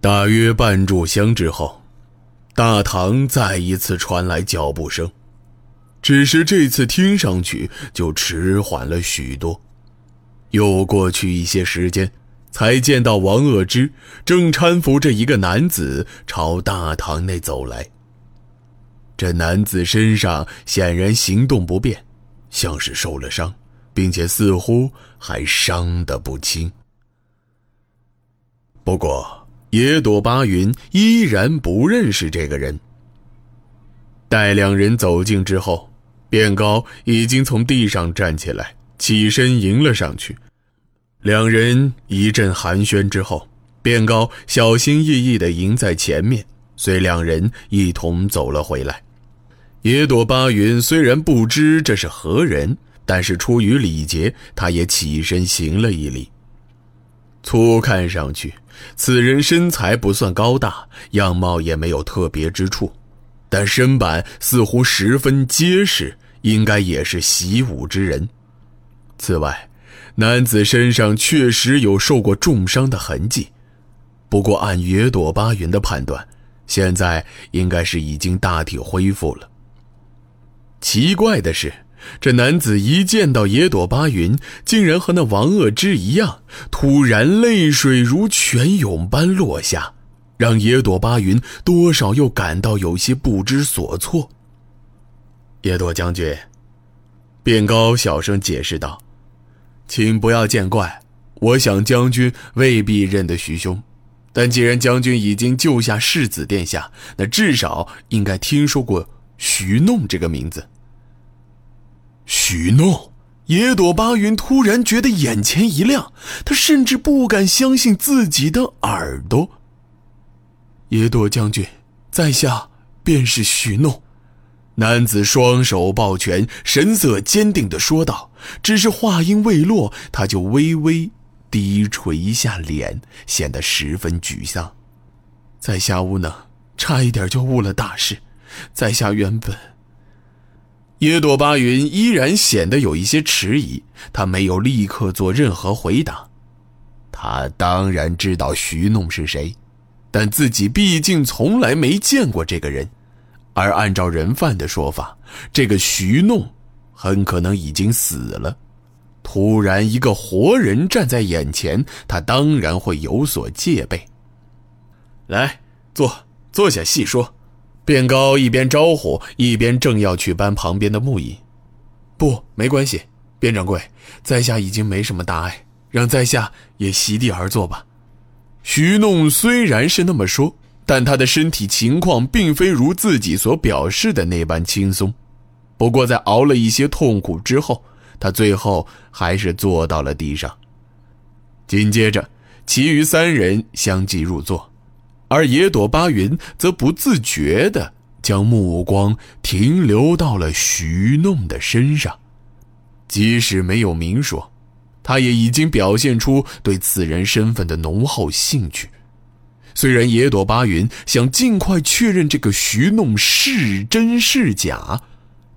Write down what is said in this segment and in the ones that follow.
大约半炷香之后，大堂再一次传来脚步声，只是这次听上去就迟缓了许多。又过去一些时间，才见到王恶之正搀扶着一个男子朝大堂内走来。这男子身上显然行动不便，像是受了伤，并且似乎还伤得不轻。不过，野朵巴云依然不认识这个人。待两人走近之后，卞高已经从地上站起来，起身迎了上去。两人一阵寒暄之后，卞高小心翼翼地迎在前面，随两人一同走了回来。野朵巴云虽然不知这是何人，但是出于礼节，他也起身行了一礼。粗看上去，此人身材不算高大，样貌也没有特别之处，但身板似乎十分结实，应该也是习武之人。此外，男子身上确实有受过重伤的痕迹，不过按野朵巴云的判断，现在应该是已经大体恢复了。奇怪的是，这男子一见到野朵巴云，竟然和那王恶之一样，突然泪水如泉涌般落下，让野朵巴云多少又感到有些不知所措。野朵将军，卞高小声解释道：“请不要见怪，我想将军未必认得徐兄，但既然将军已经救下世子殿下，那至少应该听说过。”徐弄这个名字。许诺，野朵巴云突然觉得眼前一亮，他甚至不敢相信自己的耳朵。野朵将军，在下便是许诺。男子双手抱拳，神色坚定的说道。只是话音未落，他就微微低垂一下脸，显得十分沮丧。在下无能，差一点就误了大事。在下原本，耶朵巴云依然显得有一些迟疑，他没有立刻做任何回答。他当然知道徐弄是谁，但自己毕竟从来没见过这个人，而按照人贩的说法，这个徐弄很可能已经死了。突然一个活人站在眼前，他当然会有所戒备。来，坐，坐下细说。卞高一边招呼，一边正要去搬旁边的木椅。不，没关系，卞掌柜，在下已经没什么大碍，让在下也席地而坐吧。徐弄虽然是那么说，但他的身体情况并非如自己所表示的那般轻松。不过在熬了一些痛苦之后，他最后还是坐到了地上。紧接着，其余三人相继入座。而野朵巴云则不自觉地将目光停留到了徐弄的身上，即使没有明说，他也已经表现出对此人身份的浓厚兴趣。虽然野朵巴云想尽快确认这个徐弄是真是假，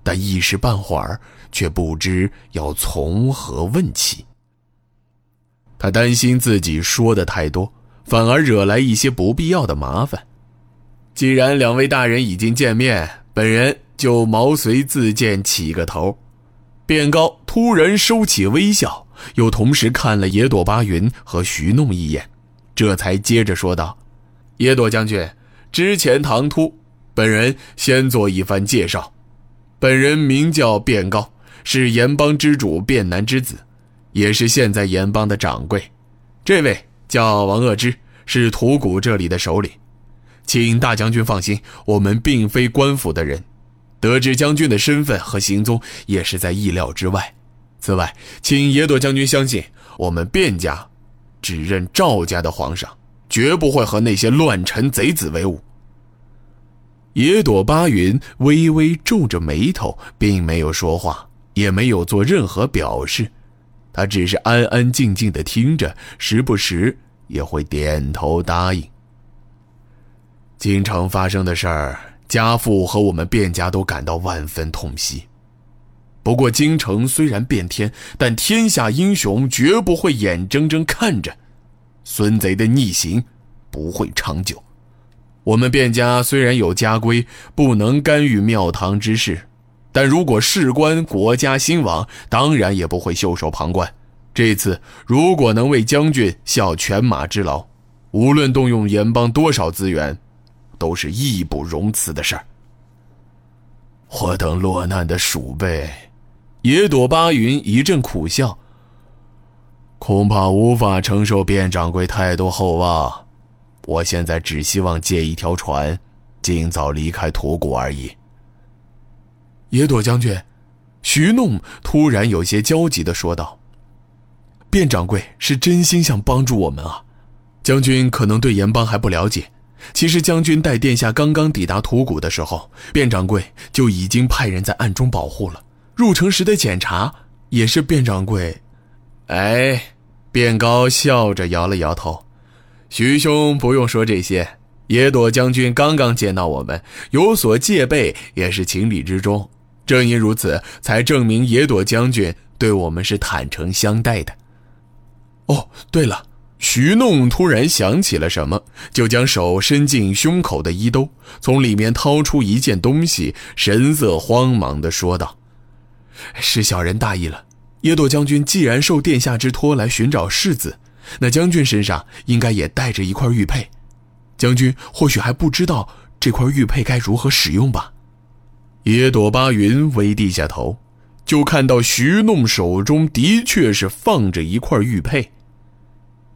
但一时半会儿却不知要从何问起。他担心自己说的太多。反而惹来一些不必要的麻烦。既然两位大人已经见面，本人就毛遂自荐起个头。卞高突然收起微笑，又同时看了野朵巴云和徐弄一眼，这才接着说道：“野朵将军，之前唐突，本人先做一番介绍。本人名叫卞高，是盐帮之主卞南之子，也是现在盐帮的掌柜。这位。”叫王恶之，是土谷这里的首领，请大将军放心，我们并非官府的人。得知将军的身份和行踪，也是在意料之外。此外，请野朵将军相信，我们卞家只认赵家的皇上，绝不会和那些乱臣贼子为伍。野朵巴云微微皱着眉头，并没有说话，也没有做任何表示，他只是安安静静的听着，时不时。也会点头答应。京城发生的事儿，家父和我们卞家都感到万分痛惜。不过，京城虽然变天，但天下英雄绝不会眼睁睁看着孙贼的逆行不会长久。我们卞家虽然有家规，不能干预庙堂之事，但如果事关国家兴亡，当然也不会袖手旁观。这次如果能为将军效犬马之劳，无论动用盐帮多少资源，都是义不容辞的事儿。我等落难的鼠辈，野朵巴云一阵苦笑，恐怕无法承受卞掌柜太多厚望。我现在只希望借一条船，尽早离开土谷而已。野朵将军，徐弄突然有些焦急的说道：“卞掌柜是真心想帮助我们啊！将军可能对盐帮还不了解，其实将军带殿下刚刚抵达土谷的时候，卞掌柜就已经派人在暗中保护了。入城时的检查也是卞掌柜。”哎，卞高笑着摇了摇头。徐兄不用说这些，野朵将军刚刚见到我们，有所戒备也是情理之中。正因如此，才证明野朵将军对我们是坦诚相待的。哦，对了，徐弄突然想起了什么，就将手伸进胸口的衣兜，从里面掏出一件东西，神色慌忙地说道：“是小人大意了。野朵将军既然受殿下之托来寻找世子。”那将军身上应该也带着一块玉佩，将军或许还不知道这块玉佩该如何使用吧？野朵巴云微低下头，就看到徐弄手中的确是放着一块玉佩。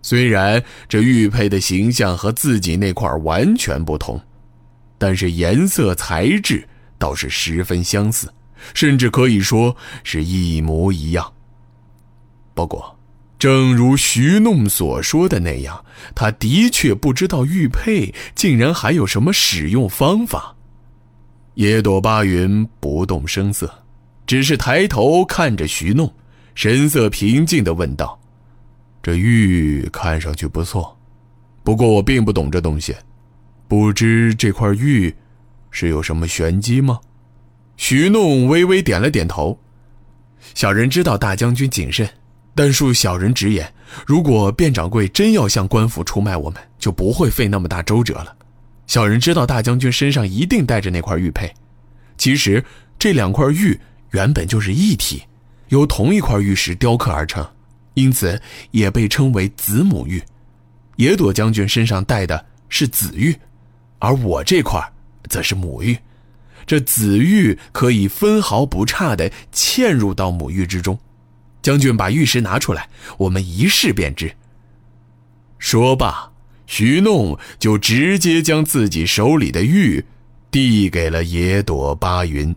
虽然这玉佩的形象和自己那块完全不同，但是颜色材质倒是十分相似，甚至可以说是一模一样。不过。正如徐弄所说的那样，他的确不知道玉佩竟然还有什么使用方法。野朵巴云不动声色，只是抬头看着徐弄，神色平静地问道：“这玉看上去不错，不过我并不懂这东西，不知这块玉是有什么玄机吗？”徐弄微微点了点头：“小人知道大将军谨慎。”但恕小人直言，如果卞掌柜真要向官府出卖我们，就不会费那么大周折了。小人知道大将军身上一定带着那块玉佩。其实这两块玉原本就是一体，由同一块玉石雕刻而成，因此也被称为子母玉。野朵将军身上带的是子玉，而我这块则是母玉。这子玉可以分毫不差地嵌入到母玉之中。将军把玉石拿出来，我们一试便知。说罢，徐弄就直接将自己手里的玉递给了野朵巴云。